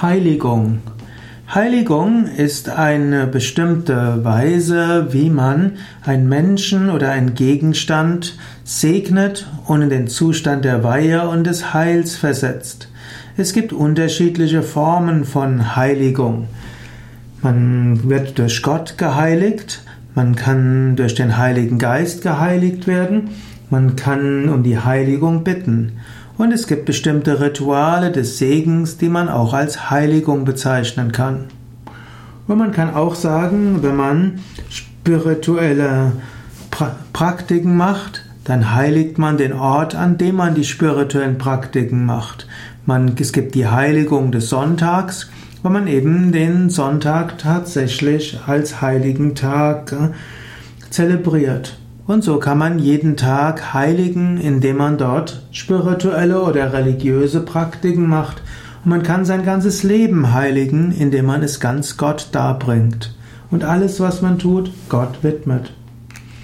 Heiligung. Heiligung ist eine bestimmte Weise, wie man einen Menschen oder einen Gegenstand segnet und in den Zustand der Weihe und des Heils versetzt. Es gibt unterschiedliche Formen von Heiligung. Man wird durch Gott geheiligt, man kann durch den Heiligen Geist geheiligt werden, man kann um die Heiligung bitten. Und es gibt bestimmte Rituale des Segens, die man auch als Heiligung bezeichnen kann. Und man kann auch sagen, wenn man spirituelle pra Praktiken macht, dann heiligt man den Ort, an dem man die spirituellen Praktiken macht. Man, es gibt die Heiligung des Sonntags, wo man eben den Sonntag tatsächlich als heiligen Tag äh, zelebriert. Und so kann man jeden Tag heiligen, indem man dort spirituelle oder religiöse Praktiken macht. Und man kann sein ganzes Leben heiligen, indem man es ganz Gott darbringt. Und alles, was man tut, Gott widmet.